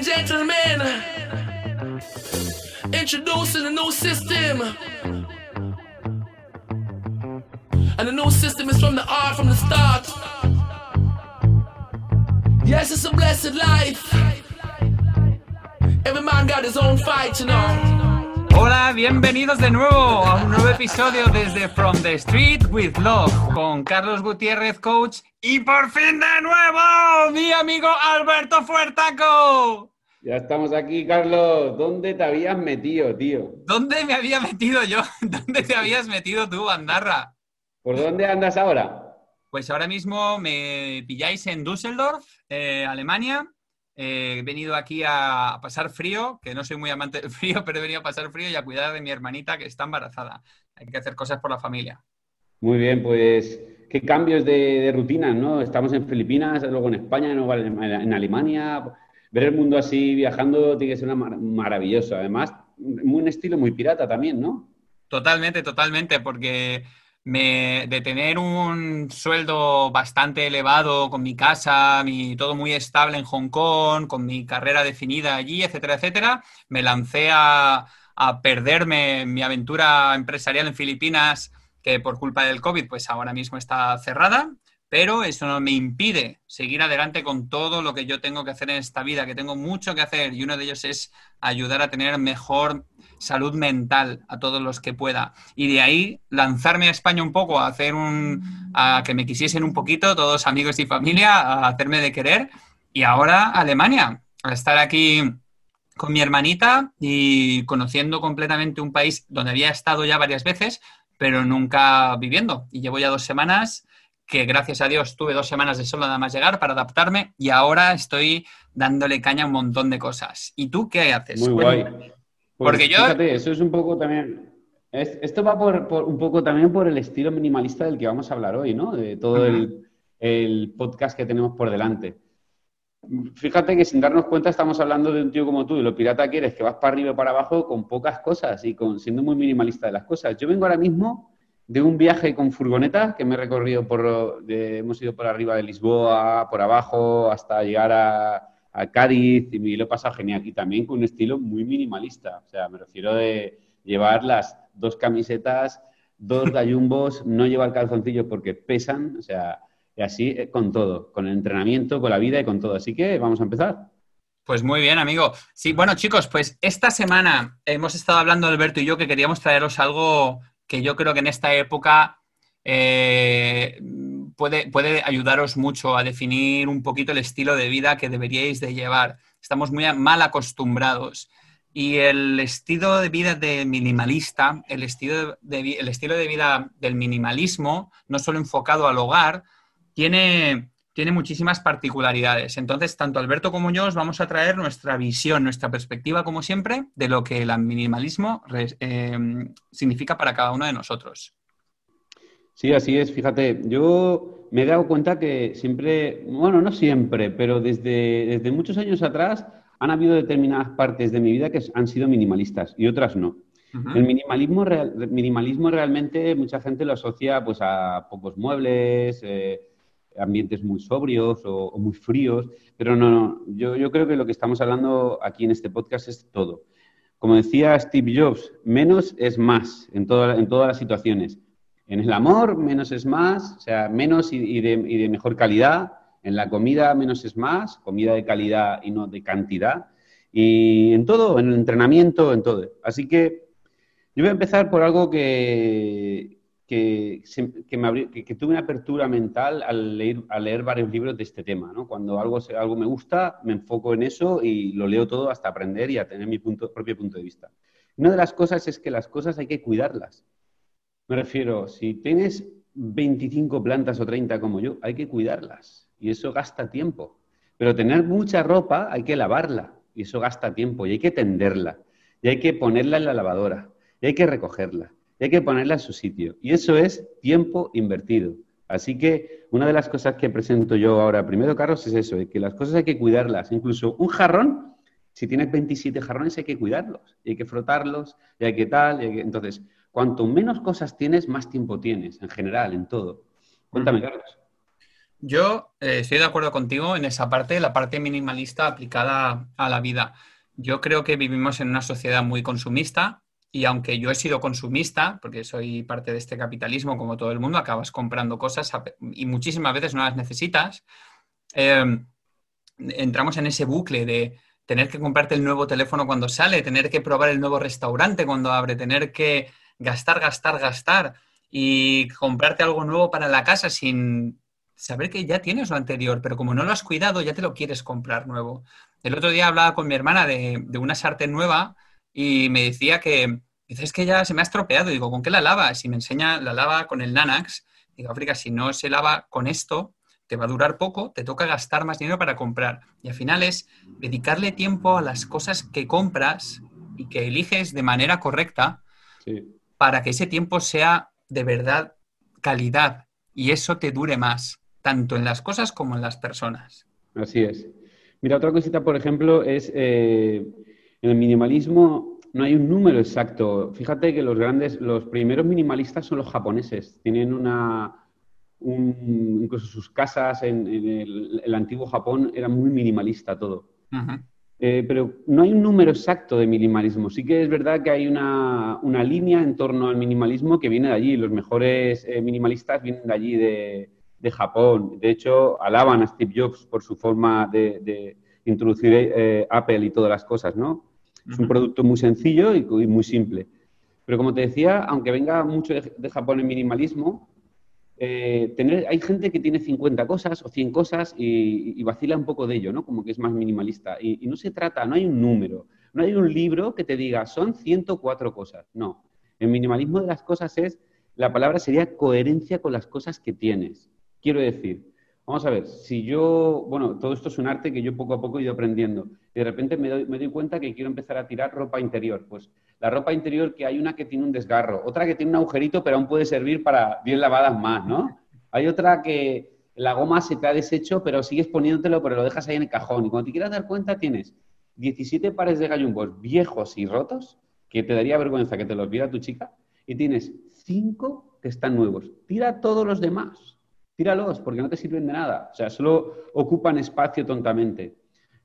and gentlemen, introducing a new system. And the new system is from the art from the start. Yes, it's a blessed life. Every man got his own fight, you know. Hola, bienvenidos de nuevo a un nuevo episodio desde From the Street with Love con Carlos Gutiérrez, coach, y por fin de nuevo mi amigo Alberto Fuertaco. Ya estamos aquí, Carlos. ¿Dónde te habías metido, tío? ¿Dónde me había metido yo? ¿Dónde te habías metido tú, Andarra? ¿Por dónde andas ahora? Pues ahora mismo me pilláis en Düsseldorf, eh, Alemania. Eh, he venido aquí a, a pasar frío, que no soy muy amante del frío, pero he venido a pasar frío y a cuidar de mi hermanita que está embarazada. Hay que hacer cosas por la familia. Muy bien, pues qué cambios de, de rutinas, ¿no? Estamos en Filipinas, luego en España, luego en en Alemania. Ver el mundo así viajando tiene que ser una mar- maravilloso. Además, un estilo muy pirata también, ¿no? Totalmente, totalmente, porque me, de tener un sueldo bastante elevado con mi casa, mi, todo muy estable en Hong Kong, con mi carrera definida allí, etcétera, etcétera, me lancé a, a perderme mi aventura empresarial en Filipinas, que por culpa del COVID, pues ahora mismo está cerrada, pero eso no me impide seguir adelante con todo lo que yo tengo que hacer en esta vida, que tengo mucho que hacer, y uno de ellos es ayudar a tener mejor salud mental a todos los que pueda. Y de ahí lanzarme a España un poco, a hacer un. a que me quisiesen un poquito, todos amigos y familia, a hacerme de querer. Y ahora Alemania, a estar aquí con mi hermanita y conociendo completamente un país donde había estado ya varias veces, pero nunca viviendo. Y llevo ya dos semanas que gracias a Dios tuve dos semanas de solo nada más llegar para adaptarme y ahora estoy dándole caña a un montón de cosas. ¿Y tú qué haces? Muy Cuéntame. guay. Pues Porque yo- Fíjate, eso es un poco también. es- esto va por, por- un poco también por el estilo minimalista del que vamos a hablar hoy, ¿no? De todo el, el podcast que tenemos por delante. Fíjate que sin darnos cuenta estamos hablando de un tío como tú y lo pirata que eres, que vas para arriba y para abajo con pocas cosas y con, siendo muy minimalista de las cosas. Yo vengo ahora mismo de un viaje con furgoneta que me he recorrido por, de- hemos ido por arriba de Lisboa, por abajo, hasta llegar a, a Cádiz y me lo he pasado genial. Y también con un estilo muy minimalista. O sea, me refiero de llevar las dos camisetas, dos gallumbos, no llevar calzoncillos porque pesan, o sea, y así eh, con todo, con el entrenamiento, con la vida y con todo. Así que vamos a empezar. Pues muy bien, amigo. Sí, bueno, chicos, pues esta semana hemos estado hablando, Alberto y yo, que queríamos traeros algo que yo creo que en esta época eh, puede, puede ayudaros mucho a definir un poquito el estilo de vida que deberíais de llevar. Estamos muy mal acostumbrados. Y el estilo de vida de minimalista, el estilo el estilo de vida del minimalismo, no solo enfocado al hogar, tiene, tiene muchísimas particularidades. Entonces, tanto Alberto como yo os vamos a traer nuestra visión, nuestra perspectiva, como siempre, de lo que el minimalismo eh, significa para cada uno de nosotros. Sí, así es. Fíjate, yo me he dado cuenta que siempre, bueno, no siempre, pero desde, desde muchos años atrás han habido determinadas partes de mi vida que han sido minimalistas y otras no. El minimalismo, real- minimalismo realmente mucha gente lo asocia pues a pocos muebles, eh, ambientes muy sobrios o, muy fríos, pero no, no. Yo, creo que lo que estamos hablando aquí en este podcast es todo. Como decía Steve Jobs, menos es más en, en todas las situaciones. En el amor, menos es más, o sea, menos y, y de, y de mejor calidad. En la comida, menos es más, comida de calidad y no de cantidad. Y en todo, en el entrenamiento, en todo. Así que yo voy a empezar por algo que, que, tuve una apertura mental al leer, varios libros de este tema. Cuando algo, me gusta, me enfoco en eso y lo leo todo hasta aprender y a tener mi propio punto de vista. Una de las cosas es que las cosas hay que cuidarlas. Me refiero, si tienes 25 plantas o 30 como yo, hay que cuidarlas y eso gasta tiempo. Pero tener mucha ropa hay que lavarla y eso gasta tiempo y hay que tenderla y hay que ponerla en la lavadora y hay que recogerla y hay que ponerla en su sitio y eso es tiempo invertido. Así que una de las cosas que presento yo ahora primero, Carlos, es eso, que las cosas hay que cuidarlas. Incluso un jarrón, si tienes 27 jarrones hay que cuidarlos y hay que frotarlos y hay que tal. y hay que- Entonces, cuanto menos cosas tienes, más tiempo tienes, en general, en todo. Cuéntame. Carlos. Yo eh, estoy de acuerdo contigo en esa parte, la parte minimalista aplicada a la vida. Yo creo que vivimos en una sociedad muy consumista y aunque yo he sido consumista, porque soy parte de este capitalismo como todo el mundo, acabas comprando cosas y muchísimas veces no las necesitas, em, entramos en ese bucle de tener que comprarte el nuevo teléfono cuando sale, tener que probar el nuevo restaurante cuando abre, tener que gastar, gastar, gastar y comprarte algo nuevo para la casa sin saber que ya tienes lo anterior, pero como no lo has cuidado, ya te lo quieres comprar nuevo. El otro día hablaba con mi hermana de, una sartén nueva y me decía que, dices que ya se me ha estropeado. Digo, ¿con qué la lavas? Y me enseña, la lava con el Nanax. Digo, África, si no se lava con esto, te va a durar poco, te toca gastar más dinero para comprar. Y al final es dedicarle tiempo a las cosas que compras y que eliges de manera correcta para que ese tiempo sea de verdad calidad y eso te dure más, tanto en las cosas como en las personas. Así es. Mira, otra cosita, por ejemplo, es eh, en el minimalismo no hay un número exacto. Fíjate que los grandes, los primeros minimalistas son los japoneses. Tienen una, incluso sus casas en, el, antiguo Japón era muy minimalista todo. Eh, pero no hay un número exacto de minimalismo. Sí que es verdad que hay una, línea en torno al minimalismo que viene de allí. Los mejores eh, minimalistas vienen de allí, de, Japón. De hecho, alaban a Steve Jobs por su forma de, introducir eh, Apple y todas las cosas, ¿no? Es un producto muy sencillo y, muy simple. Pero como te decía, aunque venga mucho de Japón el minimalismo, eh, hay gente que tiene 50 cosas o 100 cosas y, vacila un poco de ello, ¿no? Como que es más minimalista. Y, no se trata, no hay un número, no hay un libro que te diga, son 104 cosas. No. El minimalismo de las cosas es, la palabra sería coherencia con las cosas que tienes. Quiero decir, vamos a ver, si yo, bueno, todo esto es un arte que yo poco a poco he ido aprendiendo. Y de repente me doy, me doy cuenta que quiero empezar a tirar ropa interior. Pues la ropa interior que hay una que tiene un desgarro, otra que tiene un agujerito, pero aún puede servir para 10 lavadas más, ¿no? Hay otra que la goma se te ha deshecho, pero sigues poniéndotelo, pero lo dejas ahí en el cajón. Y cuando te quieras dar cuenta, tienes 17 pares de gallumbos viejos y rotos, que te daría vergüenza que te los viera tu chica, y tienes 5 que están nuevos. Tira todos los demás. Tíralos, porque no te sirven de nada. O sea, solo ocupan espacio tontamente.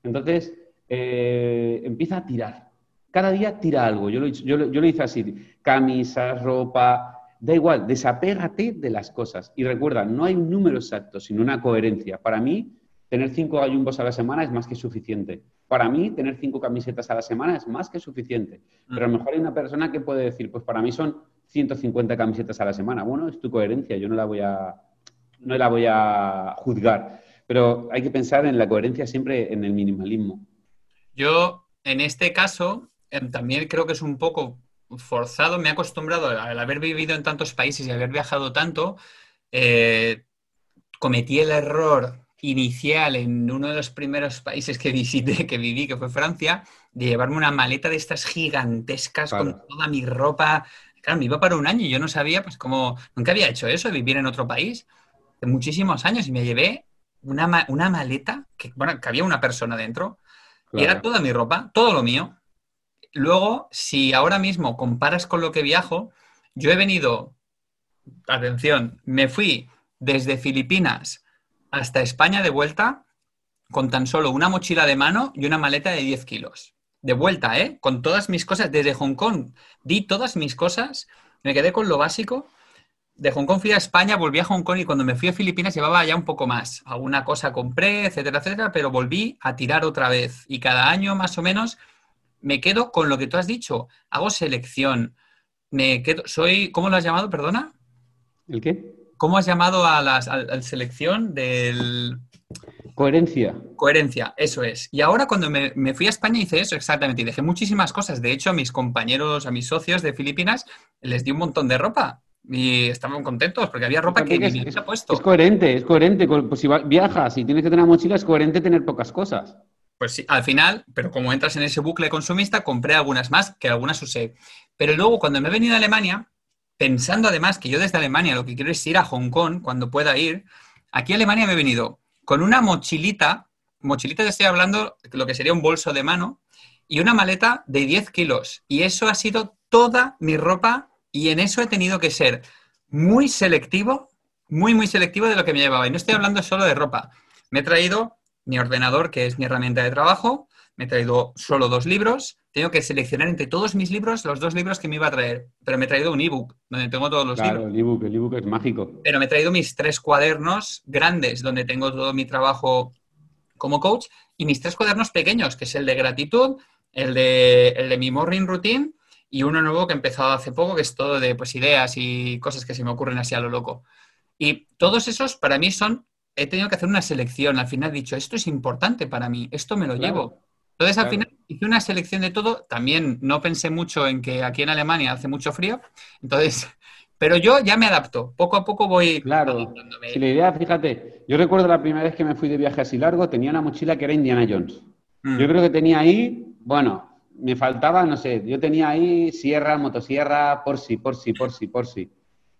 Entonces, eh, empieza a tirar cada día tira algo. Yo lo, yo, yo lo hice así. Camisas, ropa, da igual, desapégate de las cosas. Y recuerda, no hay un número exacto, sino una coherencia. Para mí, tener cinco gallumbos a la semana es más que suficiente. Para mí, tener cinco camisetas a la semana es más que suficiente. Pero a lo mejor hay una persona que puede decir, pues para mí son 150 camisetas a la semana. Bueno, es tu coherencia, yo no la voy a, no la voy a juzgar. Pero hay que pensar en la coherencia siempre en el minimalismo. Yo, en este caso, Em, también creo que es un poco forzado, me he acostumbrado al haber vivido en tantos países y haber viajado tanto, eh, cometí el error inicial en uno de los primeros países que visité, que viví, que fue Francia, de llevarme una maleta de estas gigantescas con toda mi ropa. Claro, me iba para un año y yo no sabía, pues como, nunca había hecho eso, vivir en otro país, muchísimos años, y me llevé una, una maleta, que, bueno, que había una persona dentro, y era toda mi ropa, todo lo mío. Luego, si ahora mismo comparas con lo que viajo, yo he venido, atención, me fui desde Filipinas hasta España de vuelta con tan solo una mochila de mano y una maleta de 10 kilos. De vuelta, ¿eh? Con todas mis cosas. Desde Hong Kong di todas mis cosas, me quedé con lo básico. De Hong Kong fui a España, volví a Hong Kong y cuando me fui a Filipinas llevaba ya un poco más. Alguna cosa compré, etcétera, etcétera, pero volví a tirar otra vez. Y cada año más o menos me quedo con lo que tú has dicho. Hago selección. Me quedo, soy, ¿cómo lo has llamado, perdona? ¿El qué? ¿Cómo has llamado a la selección del... Coherencia. Coherencia, eso es. Y ahora cuando me, fui a España hice eso exactamente y dejé muchísimas cosas. De hecho, a mis compañeros, a mis socios de Filipinas, les di un montón de ropa y estaban contentos porque había ropa que ni se ha puesto. Es coherente, es coherente. Pues si viajas y tienes que tener mochila, es coherente tener pocas cosas. Pues sí, al final, pero como entras en ese bucle consumista, compré algunas más que algunas usé. Pero luego, cuando me he venido a Alemania, pensando además que yo desde Alemania lo que quiero es ir a Hong Kong cuando pueda ir, aquí a Alemania me he venido con una mochilita, mochilita te estoy hablando lo que sería un bolso de mano, y una maleta de 10 kilos. Y eso ha sido toda mi ropa y en eso he tenido que ser muy selectivo muy, muy selectivo de lo que me llevaba. Y no estoy hablando solo de ropa. Me he traído mi ordenador, que es mi herramienta de trabajo, me he traído solo dos libros, tengo que seleccionar entre todos mis libros los dos libros que me iba a traer, pero me he traído un ebook donde tengo todos los claro, libros. el ebook, el ebook es mágico. Pero me he traído mis tres cuadernos grandes donde tengo todo mi trabajo como coach y mis tres cuadernos pequeños, que es el de gratitud, el de, el de mi morning routine y uno nuevo que he empezado hace poco, que es todo de pues, ideas y cosas que se me ocurren así a lo loco. Y todos esos para mí son, he tenido que hacer una selección. Al final he dicho, esto es importante para mí, esto me lo Claro. llevo. Entonces, al Claro. final hice una selección de todo. También no pensé mucho en que aquí en Alemania hace mucho frío. Entonces, pero yo ya me adapto. Poco a poco voy Claro. Si la idea, fíjate, yo recuerdo la primera vez que me fui de viaje así largo, tenía una mochila que era Indiana Jones. Mm. Yo creo que tenía ahí, bueno, me faltaba, no sé, yo tenía ahí sierra, motosierra, por si, por si, por si, por si.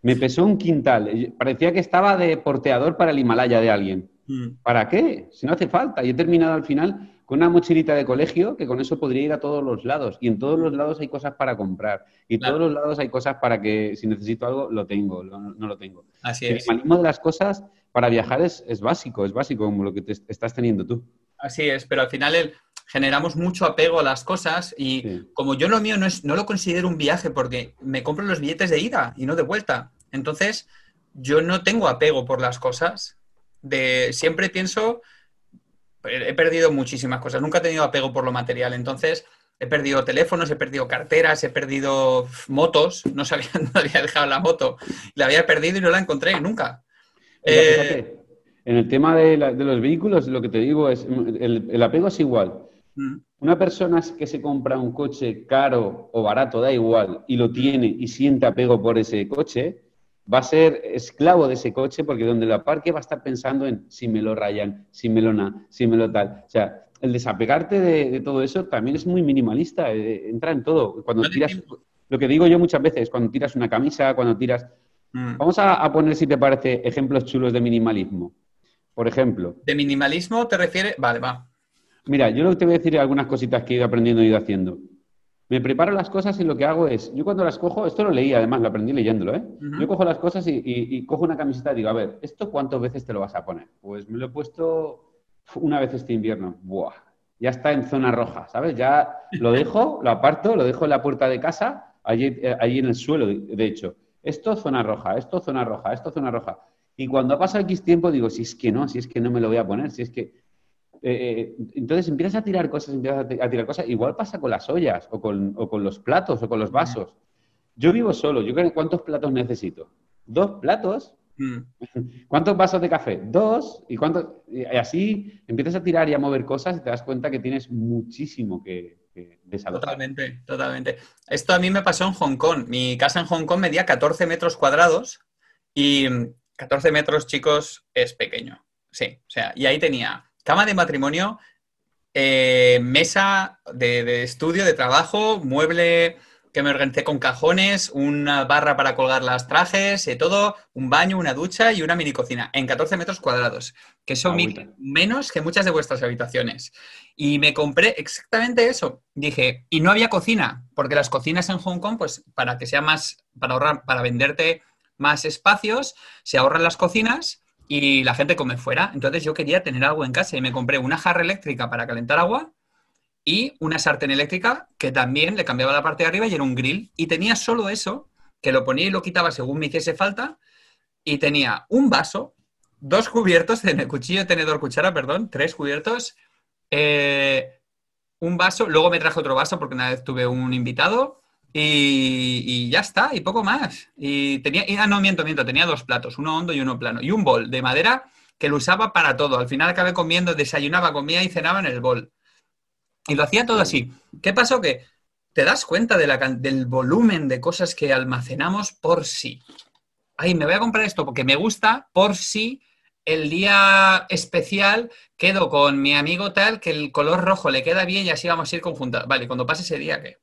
Me pesó un quintal. y Parecía que estaba de porteador para el Himalaya de alguien. Mm. ¿Para qué? Si no hace falta. Y he terminado al final con una mochilita de colegio que con eso podría ir a todos los lados. Y en todos los lados hay cosas para comprar. Y en Claro. todos los lados hay cosas para que si necesito algo, lo tengo, lo- no lo tengo. Así El es. minimalismo de las cosas para viajar es, es básico, es básico como lo que te estás teniendo tú. Así es, pero al final el- generamos mucho apego a las cosas y Sí. como yo lo mío no, es, no lo considero un viaje porque me compro los billetes de ida y no de vuelta. Entonces, yo no tengo apego por las cosas. De, siempre pienso, he perdido muchísimas cosas, nunca he tenido apego por lo material. Entonces, he perdido teléfonos, he perdido carteras, he perdido motos, no sabía dónde había dejado la moto, la había perdido y no la encontré nunca. Mira, Eh, fíjate, en el tema de, la- de los vehículos, lo que te digo es, el, el apego es igual. Una persona que se compra un coche caro o barato, da igual, y lo tiene y siente apego por ese coche, va a ser esclavo de ese coche porque donde lo aparque va a estar pensando en si me lo rayan, si me lo na, si me lo tal. O sea, el desapegarte de, de todo eso también es muy minimalista, eh, entra en todo. Cuando tiras, lo que digo yo muchas veces, cuando tiras una camisa, cuando tiras... mm. Vamos a, a poner, si te parece, ejemplos chulos de minimalismo. Por ejemplo, ¿De minimalismo te refieres? Vale, va. Mira, yo lo que te voy a decir es algunas cositas que he ido aprendiendo y ido haciendo. Me preparo las cosas y lo que hago es, yo cuando las cojo, esto lo leí además, lo aprendí leyéndolo, ¿eh? Yo cojo las cosas y, y- y cojo una camiseta y digo, a ver, ¿esto cuántas veces te lo vas a poner? Pues me lo he puesto una vez este invierno. Buah, ya está en zona roja, ¿sabes? Ya lo dejo, lo aparto, lo dejo en la puerta de casa, allí, eh, allí en el suelo, de, de hecho. Esto zona roja, esto zona roja, esto zona roja. Y cuando ha pasado X tiempo digo, si es que no, si es que no me lo voy a poner, si es que... Eh, eh, entonces empiezas a tirar cosas, empiezas a ti- a tirar cosas. Igual pasa con las ollas o con, o con los platos o con los vasos. Yo vivo solo. Yo creo, ¿cuántos platos necesito? Dos platos. Mm. ¿Cuántos vasos de café? Dos. ¿Y cuántos? Y así empiezas a tirar y a mover cosas y te das cuenta que tienes muchísimo que, que desalojar. Totalmente, totalmente. Esto a mí me pasó en Hong Kong. Mi casa en Hong Kong medía 14 metros cuadrados y mm, 14 metros, chicos, es pequeño. Sí, o sea, y ahí tenía cama de matrimonio, eh, mesa de, de estudio, de trabajo, mueble que me organicé con cajones, una barra para colgar las trajes, eh, todo, un baño, una ducha y una mini cocina en 14 metros cuadrados, que mide menos que muchas de vuestras habitaciones. Y me compré exactamente eso. Dije, y no había cocina, porque las cocinas en Hong Kong, pues para que sea más, para ahorrar, para venderte más espacios, se ahorran las cocinas y la gente come fuera. Entonces yo quería tener algo en casa y me compré una jarra eléctrica para calentar agua y una sartén eléctrica que también le cambiaba la parte de arriba y era un grill. Y tenía solo eso, que lo ponía y lo quitaba según me hiciese falta. Y tenía un vaso, dos cubiertos, de cuchillo, tenedor, cuchara, perdón, tres cubiertos, eh, un vaso, luego me traje otro vaso porque una vez tuve un invitado y, ya está, y poco más. Y tenía, ah, no, miento, miento, tenía dos platos, uno hondo y uno plano, y un bol de madera que lo usaba para todo. Al final acabé comiendo, desayunaba, comía y cenaba en el bol. Y lo hacía todo así. ¿Qué pasó? Que te das cuenta del volumen de cosas que almacenamos por sí. Ay, me voy a comprar esto porque me gusta por si el día especial quedo con mi amigo tal que el color rojo le queda bien y así vamos a ir conjuntados. Vale, cuando pase ese día, ¿qué?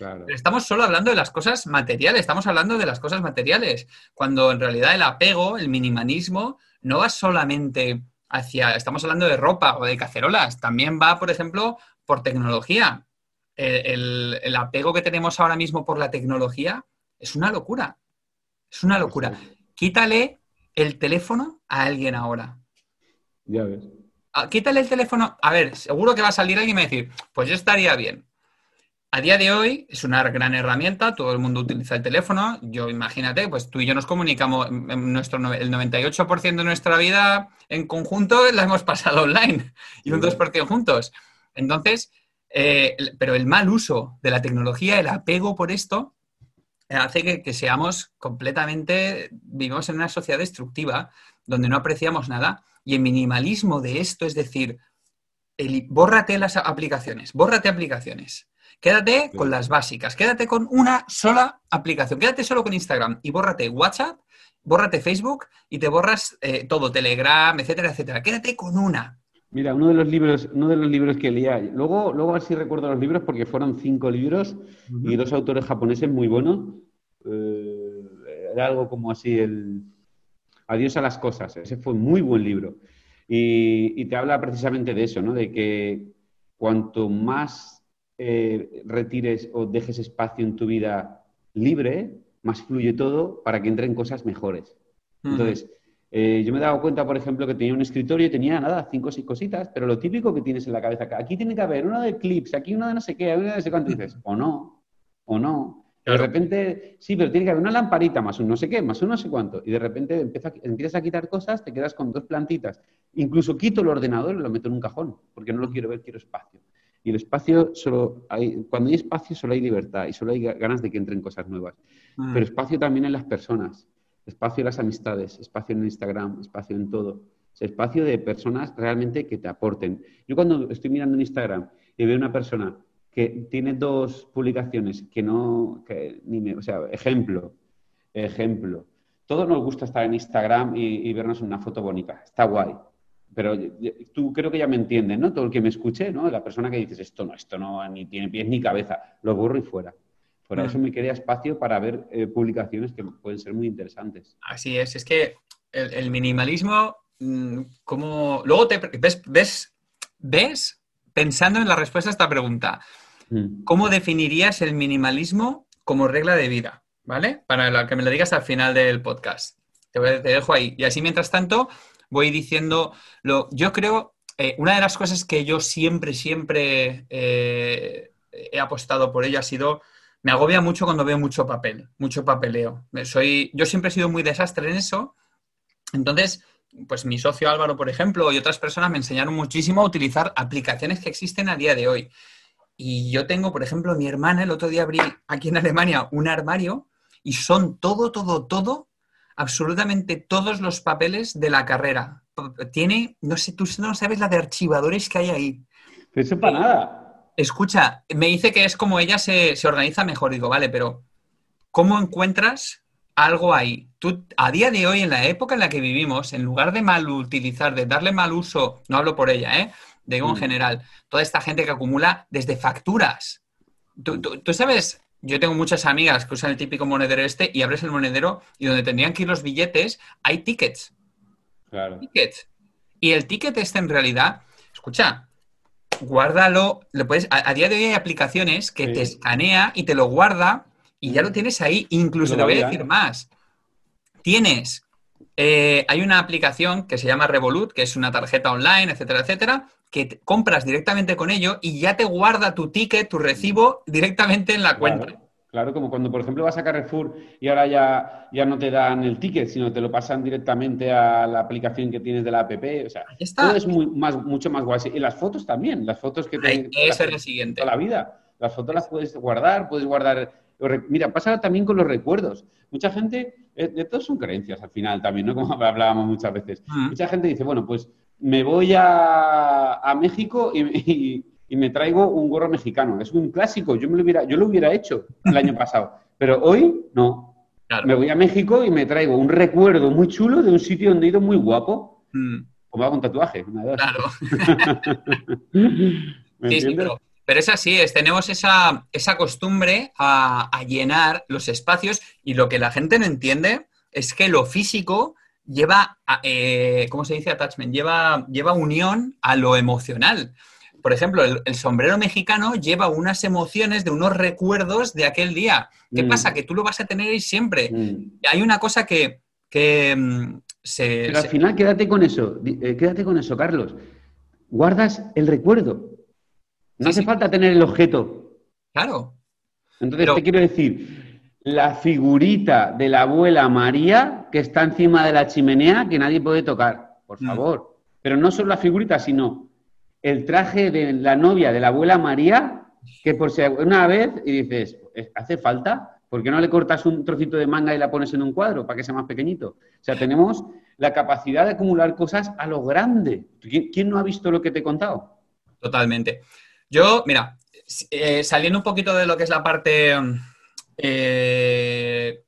Claro. Estamos solo hablando de las cosas materiales, estamos hablando de las cosas materiales, cuando en realidad el apego, el minimalismo, no va solamente hacia, estamos hablando de ropa o de cacerolas, también va, por ejemplo, por tecnología. El, el- el apego que tenemos ahora mismo por la tecnología es una locura, es una locura. Quítale el teléfono a alguien ahora. Ya ves. Ah, Quítale el teléfono. A ver, seguro que va a salir alguien y me va a decir, pues yo estaría bien. A día de hoy es una gran herramienta, todo el mundo utiliza el teléfono. Yo imagínate, pues tú y yo nos comunicamos, en nuestro, el 98% de nuestra vida en conjunto la hemos pasado online y un Sí. 2% juntos. Entonces, eh, pero el mal uso de la tecnología, el apego por esto, eh, hace que, que seamos completamente, vivimos en una sociedad destructiva donde no apreciamos nada y el minimalismo de esto es decir, el- bórrate las aplicaciones, bórrate aplicaciones. Quédate con las básicas, quédate con una sola aplicación, quédate solo con Instagram y bórrate WhatsApp, bórrate Facebook y te borras eh, todo, Telegram, etcétera, etcétera. Quédate con una. Mira, uno de los libros, uno de los libros que leía, luego, luego así recuerdo los libros porque fueron cinco libros y dos autores japoneses muy buenos. Eh, era algo como así el Adiós a las cosas. Ese fue un muy buen libro. Y, y te habla precisamente de eso, ¿no? De que cuanto más eh, retires o dejes espacio en tu vida libre, más fluye todo para que entren cosas mejores. Entonces, eh, yo me he dado cuenta, por ejemplo, que tenía un escritorio y tenía nada, cinco o seis cositas, pero lo típico que tienes en la cabeza, aquí tiene que haber uno de clips, aquí uno de no sé qué, uno de no sé cuánto, y dices, o no, o no. De repente, sí, pero tiene que haber una lamparita más un no sé qué, más un no sé cuánto. Y de repente empieza- empiezas a quitar cosas, te quedas con dos plantitas. Incluso quito el ordenador y lo meto en un cajón, porque no lo quiero ver, quiero espacio. Y el espacio, solo hay, cuando hay espacio, solo hay libertad y solo hay ga- ganas de que entren cosas nuevas. Mm. Pero espacio también en las personas, espacio en las amistades, espacio en Instagram, espacio en todo. O sea, espacio de personas realmente que te aporten. Yo cuando estoy mirando en Instagram y veo una persona que tiene dos publicaciones que no, que ni me, o sea, ejemplo, ejemplo. Todos nos gusta estar en Instagram y, y vernos una foto bonita, está guay. Pero tú creo que ya me entiendes, ¿no? Todo el que me escuche, ¿no? La persona que dices, esto no, esto no, ni tiene pies ni cabeza, lo borro y fuera. Por Mm. eso me quería espacio para ver eh, publicaciones que pueden ser muy interesantes. Así es, es que el, el minimalismo, mm, como luego te ves, ves, ves pensando en la respuesta a esta pregunta, Mm. ¿cómo definirías el minimalismo como regla de vida? ¿Vale? Para que me lo digas al final del podcast. Te, voy- te dejo ahí. Y así, mientras tanto, voy diciendo, lo, yo creo, eh, una de las cosas que yo siempre, siempre eh, he apostado por ello ha sido, me agobia mucho cuando veo mucho papel, mucho papeleo. Me- Soy, yo siempre he sido muy desastre en eso. Entonces, pues mi socio Álvaro, por ejemplo, y otras personas me enseñaron muchísimo a utilizar aplicaciones que existen a día de hoy. Y yo tengo, por ejemplo, mi hermana, el otro día abrí aquí en Alemania un armario y son todo, todo, todo, absolutamente todos los papeles de la carrera. Tiene, no sé, tú no sabes la de archivadores que hay ahí. Para nada. Escucha, me dice que es como ella se, se organiza mejor. Digo, vale, pero ¿cómo encuentras algo ahí? Tú, a día de hoy, en la época en la que vivimos, en lugar de mal utilizar, de darle mal uso, no hablo por ella, ¿eh? Digo en Mm. general, toda esta gente que acumula desde facturas. Tú, tú- tú sabes, yo tengo muchas amigas que usan el típico monedero este y abres el monedero y donde tendrían que ir los billetes hay tickets Claro. ticket. Y el ticket este en realidad, escucha, guárdalo, lo puedes, a, a día de hoy hay aplicaciones que Sí. te escanea y te lo guarda y ya lo tienes ahí. Incluso te voy a decir ¿eh? más. Tienes, eh, hay una aplicación que se llama Revolut, que es una tarjeta online, etcétera, etcétera, que te- compras directamente con ello y ya te guarda tu ticket, tu recibo directamente en la cuenta. Claro, claro, como cuando, por ejemplo, vas a Carrefour y ahora ya, ya no te dan el ticket, sino te lo pasan directamente a la aplicación que tienes de la app. O sea, está. todo es muy, más, mucho más guay. Y las fotos también, las fotos que te Ahí, que esa es te- la siguiente. toda la vida. Las fotos las puedes guardar, puedes guardar. Mira, pasa también con los recuerdos. Mucha gente, eh, de todos son creencias al final también, ¿no? Como hablábamos muchas veces. Mm. Mucha gente dice, bueno, pues me voy a, a México y, y- y me traigo un gorro mexicano. Es un clásico, yo, me lo hubiera, yo lo hubiera hecho el año pasado, pero hoy no. Claro. Me voy a México y me traigo un recuerdo muy chulo de un sitio donde he ido muy guapo, Mm, como hago un tatuaje. una claro. ¿Me Sí, sí, pero, pero es así, es, tenemos esa, esa costumbre a, a llenar los espacios y lo que la gente no entiende es que lo físico lleva, eh, ¿cómo se dice? Attachment, lleva, lleva unión a lo emocional. Por ejemplo, el, el sombrero mexicano lleva unas emociones de unos recuerdos de aquel día. ¿Qué Mm. pasa? Que tú lo vas a tener ahí siempre Mm. hay una cosa que, que, mm, se... Pero al se- final quédate con eso, eh, quédate con eso, Carlos. Guardas el recuerdo. No Sí, hace sí. falta tener el objeto. Claro, Entonces Pero- te quiero decir, la figurita de la abuela María que está encima de la chimenea que nadie puede tocar, por Mm. favor. Pero no solo la figurita, sino el traje de la novia de la abuela María que por si una vez y dices, "¿Eh, ¿hace falta? ¿Por qué no le cortas un trocito de manga y la pones en un cuadro para que sea más pequeñito? O sea, tenemos la capacidad de acumular cosas a lo grande. ¿Quién, quién no ha visto lo que te he contado? totalmente. Yo, mira, eh, saliendo un poquito de lo que es la parte eh,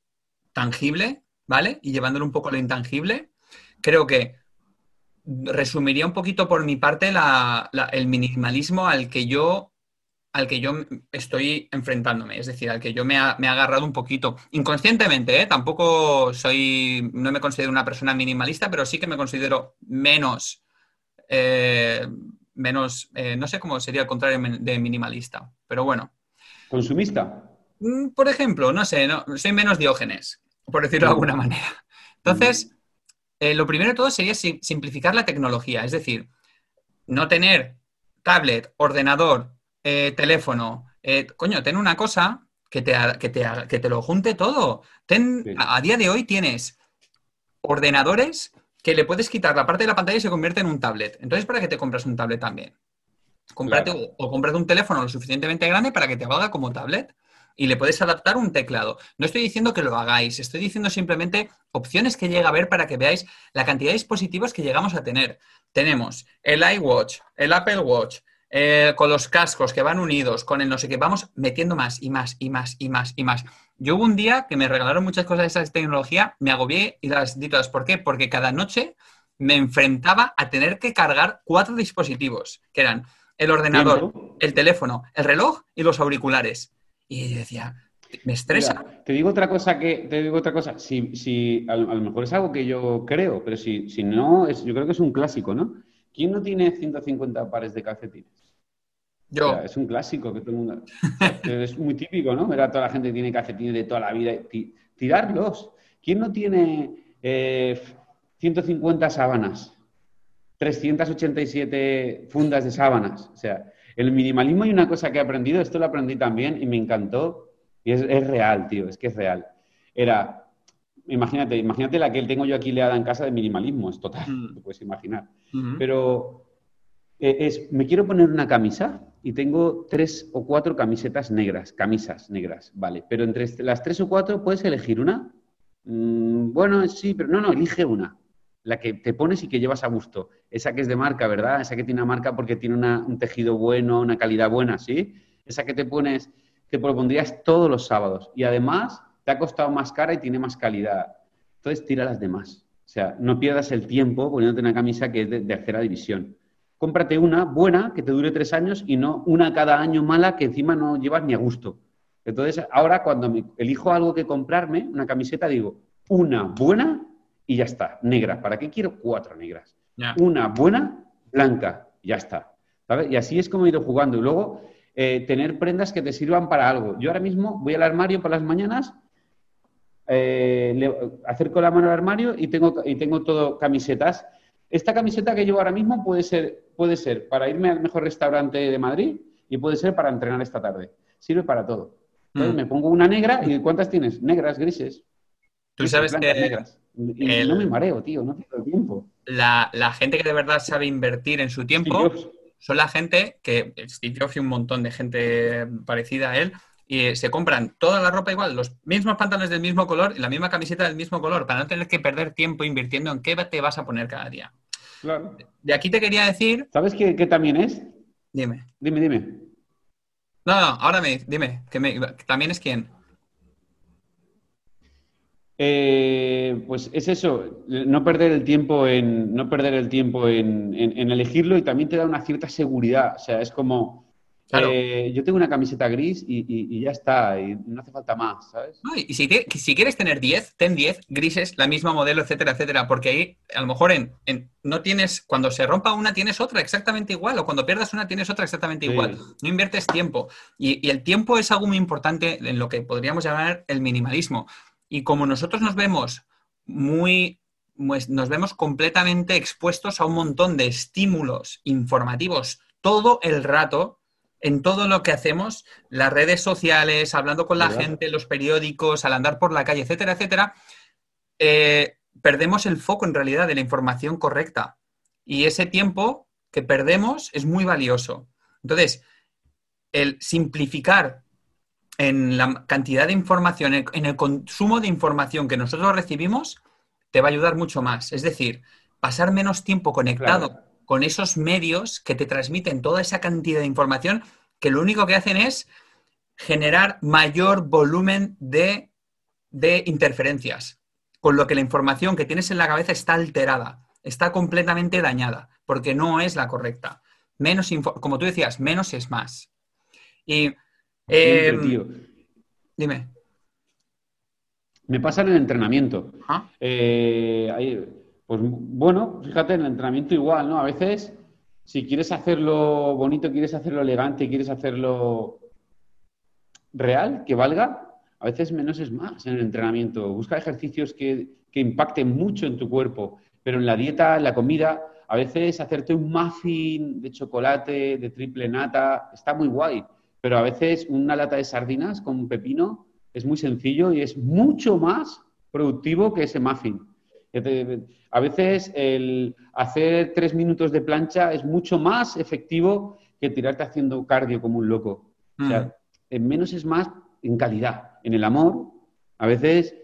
tangible, ¿vale? Y llevándolo un poco a lo intangible, creo que resumiría un poquito por mi parte la- el minimalismo al que yo al que yo estoy enfrentándome, es decir, al que yo me ha, me he agarrado un poquito, inconscientemente, ¿eh? tampoco soy, no me considero una persona minimalista, pero sí que me considero menos, eh, menos, eh, no sé cómo sería el contrario de minimalista, pero bueno, ¿Consumista? Mm, por ejemplo, no sé, no, soy menos diógenes, por decirlo de alguna manera. Entonces, eh, lo primero de todo sería si- simplificar la tecnología, es decir, no tener tablet, ordenador, eh, teléfono. coño, ten una cosa que te, que te, haga- que te lo junte todo. Ten, Sí. a, a día de hoy tienes ordenadores que le puedes quitar la parte de la pantalla y se convierte en un tablet. Entonces, ¿para qué te compras un tablet también? Cómprate, Claro. o, o cómprate un teléfono lo suficientemente grande para que te valga como tablet y le puedes adaptar un teclado. No estoy diciendo que lo hagáis, estoy diciendo simplemente opciones que llega a ver para que veáis la cantidad de dispositivos que llegamos a tener. Tenemos el iWatch, el Apple Watch, eh, con los cascos que van unidos, con el no sé qué, vamos metiendo más y más y más y más y más. Yo hubo un día que me regalaron muchas cosas de esa tecnología, me agobié y las di todas. ¿Por qué? Porque cada noche me enfrentaba a tener que cargar cuatro dispositivos, que eran el ordenador, Tiempo. el teléfono, el reloj y los auriculares. Y yo decía, me estresa. Mira, te digo otra cosa que te digo otra cosa. Si, si a, lo a lo mejor es algo que yo creo, pero si, si no, es, yo creo que es un clásico, ¿no? ¿Quién no tiene 150 pares de calcetines? O Yo, sea, es un clásico que todo el mundo. es muy típico, ¿no? Ver a toda la gente que tiene calcetines de toda la vida. tirarlos. ¿Quién no tiene eh, 150 sábanas? 387 fundas de sábanas. O sea, el minimalismo hay una cosa que he aprendido, esto lo aprendí también y me encantó. Y es, es real, tío, es que es real. Era, imagínate, imagínate la que tengo yo aquí leada en casa de minimalismo, es total, Mm. te puedes imaginar. Ujú. Pero eh, es, me quiero poner una camisa y tengo tres o cuatro camisetas negras, camisas negras, vale. Pero entre las tres o cuatro puedes elegir una. Mm, bueno, sí, pero no, no, elige una. La que te pones y que llevas a gusto. Esa que es de marca, ¿verdad? Esa que tiene una marca porque tiene un tejido bueno, una calidad buena, ¿sí? Esa que te pones, te lo pondrías todos los sábados. Y además te ha costado más cara y tiene más calidad. Entonces tira las demás. O sea, no pierdas el tiempo poniéndote una camisa que es de tercera división. Cómprate una buena que te dure tres años y no una cada año mala que encima no llevas ni a gusto. Entonces, ahora cuando me elijo algo que comprarme, una camiseta, digo, una buena y ya está, negra. ¿Para qué quiero cuatro negras? Una buena, blanca, ya está. ¿sabes? Y así es como he ido jugando. Y luego, eh, tener prendas que te sirvan para algo. Yo ahora mismo voy al armario por las mañanas, eh, le acerco la mano al armario y tengo, y tengo todo camisetas. Esta camiseta que llevo ahora mismo puede ser, puede ser para irme al mejor restaurante de Madrid y puede ser para entrenar esta tarde. Sirve para todo. Entonces Mm. me pongo una negra y ¿cuántas tienes? Negras, grises. Tú grises, sabes blancas, que negras. Y el- no me mareo, tío, no pierdo tiempo. la, la gente que de verdad sabe invertir en su tiempo son la gente que, Steve Jobs y un montón de gente parecida a él, y eh, se compran toda la ropa igual, los mismos pantalones del mismo color y la misma camiseta del mismo color, para no tener que perder tiempo invirtiendo en qué te vas a poner cada día. Claro. De aquí te quería decir, ¿Sabes qué, qué también es? dime. Dime, dime. No, no, ahora me, dime, que me- también es quién. Eh, pues es eso, no perder el tiempo en, no perder el tiempo en, en- en elegirlo y también te da una cierta seguridad. O sea, es como, Claro. eh, yo tengo una camiseta gris y, y- y ya está, y no hace falta más, ¿sabes? No, y si, te- si quieres tener 10, ten 10 grises, la misma modelo, etcétera, etcétera, porque ahí a lo mejor en, en- no tienes, cuando se rompa una tienes otra exactamente igual, o cuando pierdas una tienes otra exactamente Sí. igual. No inviertes tiempo. Y, y el tiempo es algo muy importante en lo que podríamos llamar el minimalismo. Y como nosotros nos vemos muy pues, nos vemos completamente expuestos a un montón de estímulos informativos todo el rato en todo lo que hacemos, las redes sociales, hablando con la gente, los periódicos, al andar por la calle, etcétera, etcétera, eh, perdemos el foco en realidad de la información correcta. Y ese tiempo que perdemos es muy valioso. Entonces, el simplificar en la cantidad de información, en el consumo de información que nosotros recibimos, te va a ayudar mucho más. Es decir, pasar menos tiempo conectado con esos medios que te transmiten toda esa cantidad de información que lo único que hacen es generar mayor volumen de, interferencias, con lo que la información que tienes en la cabeza está alterada, está completamente dañada, porque no es la correcta. Menos como tú decías, menos es más. Y em, dime. Me pasa en el entrenamiento. Eh, pues bueno, fíjate, en el entrenamiento igual, ¿no? A veces, si quieres hacerlo bonito, quieres hacerlo elegante, quieres hacerlo real, que valga, a veces menos es más en el entrenamiento. Busca ejercicios que, que impacten mucho en tu cuerpo, pero en la dieta, en la comida, a veces hacerte un muffin de chocolate, de triple nata, está muy guay, pero a veces una lata de sardinas con un pepino es muy sencillo y es mucho más productivo que ese muffin. A veces el hacer tres minutos de plancha es mucho más efectivo que tirarte haciendo cardio como un loco. O sea, mm. en menos es más en calidad. En el amor, a veces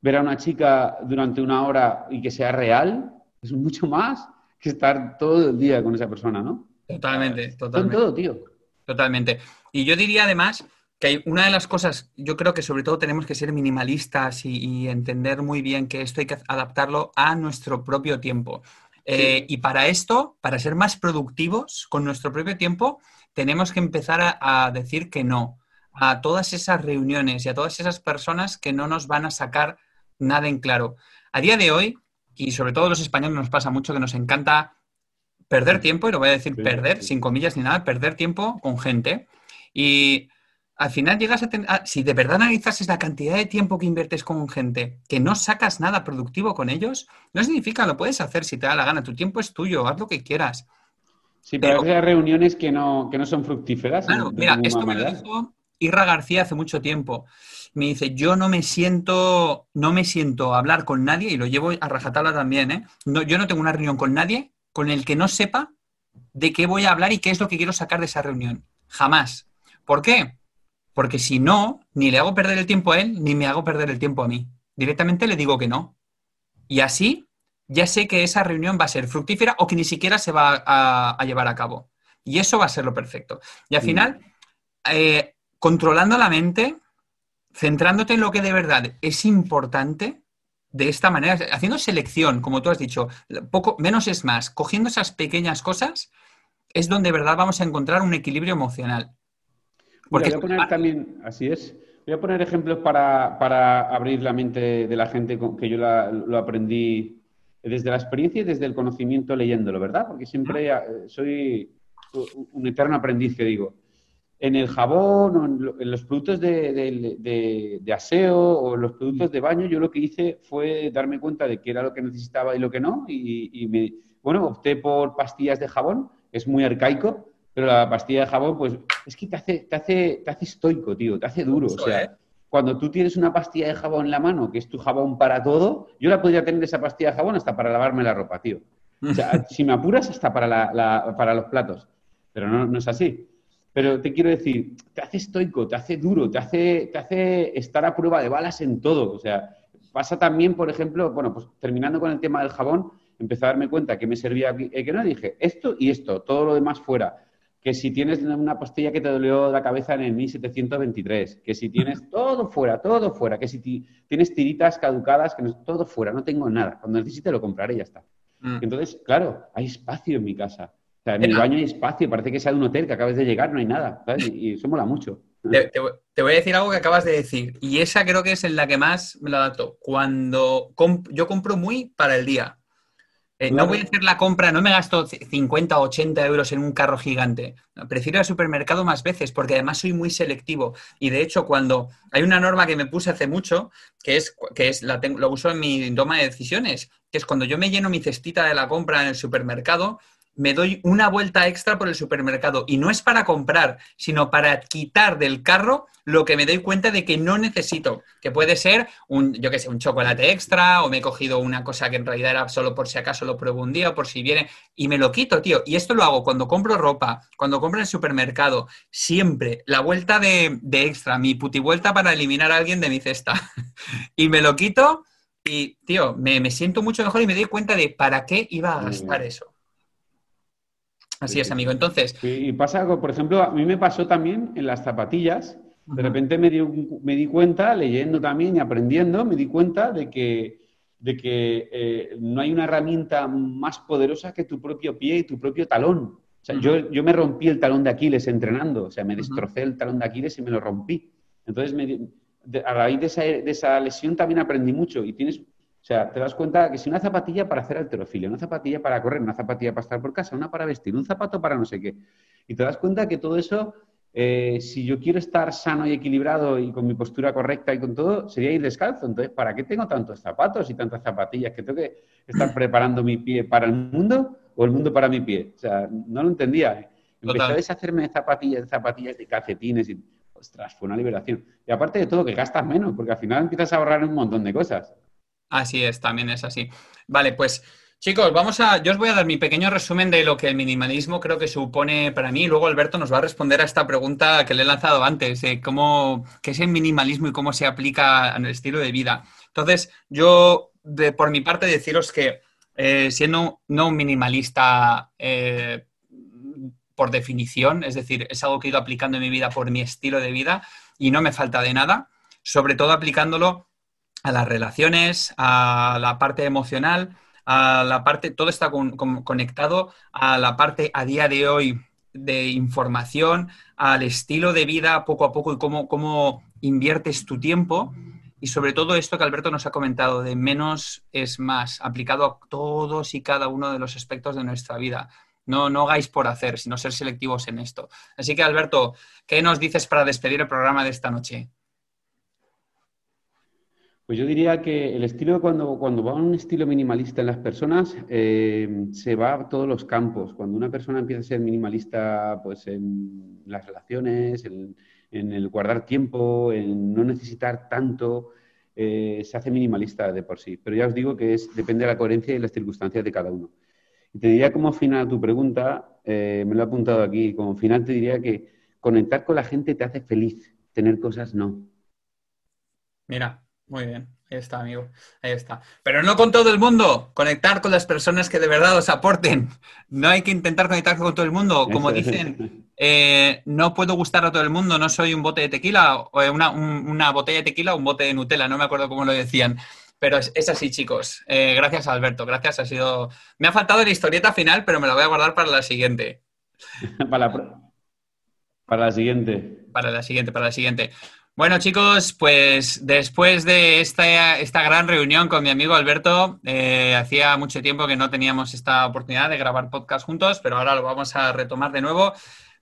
ver a una chica durante una hora y que sea real es mucho más que estar todo el día con esa persona, ¿no? Totalmente, totalmente. Con todo, tío. Totalmente. Y yo diría además que una de las cosas, yo creo que sobre todo tenemos que ser minimalistas y, entender muy bien que esto hay que adaptarlo a nuestro propio tiempo. Eh, y para esto, para ser más productivos con nuestro propio tiempo, tenemos que empezar a, a, decir que no a todas esas reuniones y a todas esas personas que no nos van a sacar nada en claro. A día de hoy, y sobre todo los españoles nos pasa mucho que nos encanta perder tiempo, y lo voy a decir perder, sin comillas ni nada, perder tiempo con gente. Y al final llegas a tener, si de verdad analizas la cantidad de tiempo que inviertes con gente, que no sacas nada productivo con ellos, no significa, lo puedes hacer si te da la gana, tu tiempo es tuyo, haz lo que quieras. Sí, pero, hay reuniones que no, que no son fructíferas. Claro, mira, esto me lo dijo Irra García hace mucho tiempo. Me dice, yo no me siento, no me siento a hablar con nadie, y lo llevo a rajatabla también, ¿eh? No, yo no tengo una reunión con nadie con el que no sepa de qué voy a hablar y qué es lo que quiero sacar de esa reunión. Jamás. ¿Por qué? Porque si no, ni le hago perder el tiempo a él, ni me hago perder el tiempo a mí. Directamente le digo que no. Y así ya sé que esa reunión va a ser fructífera o que ni siquiera se va a, llevar a cabo. Y eso va a ser lo perfecto. Y al mm. final, eh, controlando la mente, centrándote en lo que de verdad es importante, de esta manera, haciendo selección, como tú has dicho, poco, menos es más, cogiendo esas pequeñas cosas, es donde de verdad vamos a encontrar un equilibrio emocional. Porque voy a poner también, así es, voy a poner ejemplos para, abrir la mente de la gente que yo lo aprendí desde la experiencia y desde el conocimiento leyéndolo, ¿verdad? Porque siempre eh, soy un eterno aprendiz que digo. En el jabón o en los productos de, aseo o en los productos de baño, yo lo que hice fue darme cuenta de qué era lo que necesitaba y lo que no. Y, y me, bueno, opté por pastillas de jabón, es muy arcaico, pero la pastilla de jabón, pues es que te hace, te hace, te hace estoico, tío, te hace duro. o sea, ¿eh? cuando tú tienes una pastilla de jabón en la mano, que es tu jabón para todo, yo la podría tener esa pastilla de jabón hasta para lavarme la ropa, tío. O sea, si me apuras, hasta para, la, para los platos. Pero no, no es así. Pero te quiero decir, te hace estoico, te hace duro, te hace, te hace estar a prueba de balas en todo. O sea, pasa también, por ejemplo, bueno, pues terminando con el tema del jabón, empecé a darme cuenta que me servía, eh, que no dije esto y esto, todo lo demás fuera que si tienes una pastilla que te dolió la cabeza en el 1723, que si tienes todo fuera, todo fuera, que si tienes tiritas caducadas, que no, todo fuera, no tengo nada. Cuando necesite lo compraré y ya está. Mm. Entonces, claro, hay espacio en mi casa. O sea, en el baño hay espacio, parece que sea de un hotel que acabas de llegar, no hay nada. Y, eso mola mucho. Te, voy a decir algo que acabas de decir, y esa creo que es en la que más me la adapto. Cuando yo compro muy para el día. Eh, no voy a hacer la compra, no me gasto 50 o 80 euros en un carro gigante. Prefiero ir al supermercado más veces porque además soy muy selectivo. Y de hecho, cuando hay una norma que me puse hace mucho, que es, que es la lo uso en mi toma de decisiones, que es cuando yo me lleno mi cestita de la compra en el supermercado, me doy una vuelta extra por el supermercado y no es para comprar, sino para quitar del carro lo que me doy cuenta de que no necesito, que puede ser un, yo qué sé, un chocolate extra o me he cogido una cosa que en realidad era solo por si acaso lo pruebo un día o por si viene y me lo quito, tío. Y esto lo hago cuando compro ropa, cuando compro en el supermercado, siempre la vuelta de, extra, mi puti vuelta para eliminar a alguien de mi cesta. y me lo quito y, tío, me, me siento mucho mejor y me doy cuenta de para qué iba a gastar eso. Así es, amigo. Entonces. Y pasa, por ejemplo, a mí me pasó también en las zapatillas. De repente me di, me di cuenta, leyendo también y aprendiendo, me di cuenta de que, de que eh, no hay una herramienta más poderosa que tu propio pie y tu propio talón. O sea, yo, yo, me rompí el talón de Aquiles entrenando, o sea, me destrocé el talón de Aquiles y me lo rompí. Entonces, a raíz de esa, de esa lesión también aprendí mucho y tienes sea, te das cuenta que si una zapatilla para hacer alterofilia, una zapatilla para correr, una zapatilla para estar por casa, una para vestir, un zapato para no sé qué. Y te das cuenta que todo eso, eh, si yo quiero estar sano y equilibrado y con mi postura correcta y con todo, sería ir descalzo. Entonces, ¿para qué tengo tantos zapatos y tantas zapatillas? ¿Que tengo que estar preparando mi pie para el mundo o el mundo para mi pie? O sea, no lo entendía. ¿eh? Empecé a deshacerme de zapatillas, zapatillas, de calcetines y, ostras, fue una liberación. Y aparte de todo, que gastas menos, porque al final empiezas a ahorrar un montón de cosas. Así es, también es así. Vale, pues chicos, vamos a. Yo os voy a dar mi pequeño resumen de lo que el minimalismo creo que supone para mí. Luego Alberto nos va a responder a esta pregunta que le he lanzado antes, de cómo, qué es el minimalismo y cómo se aplica el estilo de vida. Entonces, yo, por mi parte, deciros que eh, siendo no un minimalista eh, por definición, es decir, es algo que he ido aplicando en mi vida por mi estilo de vida y no me falta de nada, sobre todo aplicándolo a las relaciones, a la parte emocional, a la parte, todo está conectado a la parte a día de hoy de información, al estilo de vida poco a poco y cómo, cómo inviertes tu tiempo. Y sobre todo esto que Alberto nos ha comentado, de menos es más, aplicado a todos y cada uno de los aspectos de nuestra vida. No, no hagáis por hacer, sino ser selectivos en esto. Así que, Alberto, ¿qué nos dices para despedir el programa de esta noche? Pues yo diría que el estilo, cuando, cuando va un estilo minimalista en las personas, eh, se va a todos los campos. Cuando una persona empieza a ser minimalista pues en las relaciones, en, el guardar tiempo, en no necesitar tanto, eh, se hace minimalista de por sí. Pero ya os digo que es, depende de la coherencia y las circunstancias de cada uno. Y te diría como final a tu pregunta, eh, me lo he apuntado aquí, como final te diría que conectar con la gente te hace feliz, tener cosas no. Mira, muy bien, ahí está, amigo. Ahí está. Pero no con todo el mundo. Conectar con las personas que de verdad os aporten. No hay que intentar conectar con todo el mundo. Como dicen, eh, no puedo gustar a todo el mundo. No soy un bote de tequila o una, una botella de tequila o un bote de Nutella. No me acuerdo cómo lo decían. Pero es, así, chicos. Eh, gracias, Alberto. Gracias. Ha sido. Me ha faltado la historieta final, pero me la voy a guardar para la siguiente. para, para la siguiente. Para la siguiente, para la siguiente. Bueno, chicos, pues después de esta, esta gran reunión con mi amigo Alberto, eh, hacía mucho tiempo que no teníamos esta oportunidad de grabar podcast juntos, pero ahora lo vamos a retomar de nuevo.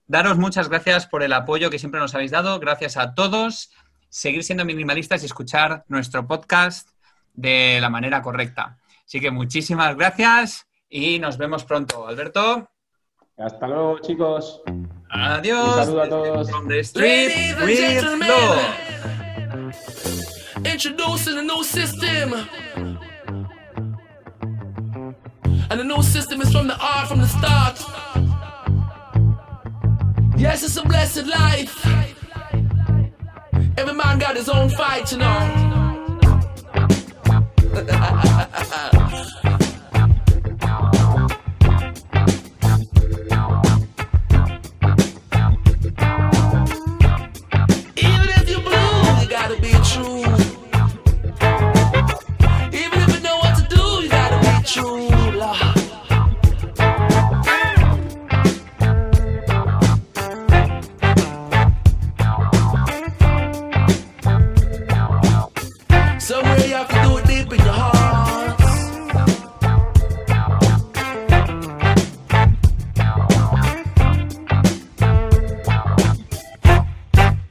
Daros muchas gracias por el apoyo que siempre nos habéis dado. Gracias a todos. Seguir siendo minimalistas y escuchar nuestro podcast de la manera correcta. Así que muchísimas gracias y nos vemos pronto. Alberto. Hasta luego, chicos. Adiós. Un saludo a todos. From the street with flow. Introducing a new system. And the new system is from the art from the start. Yes, it's a blessed life. Every man got his own fight, you know.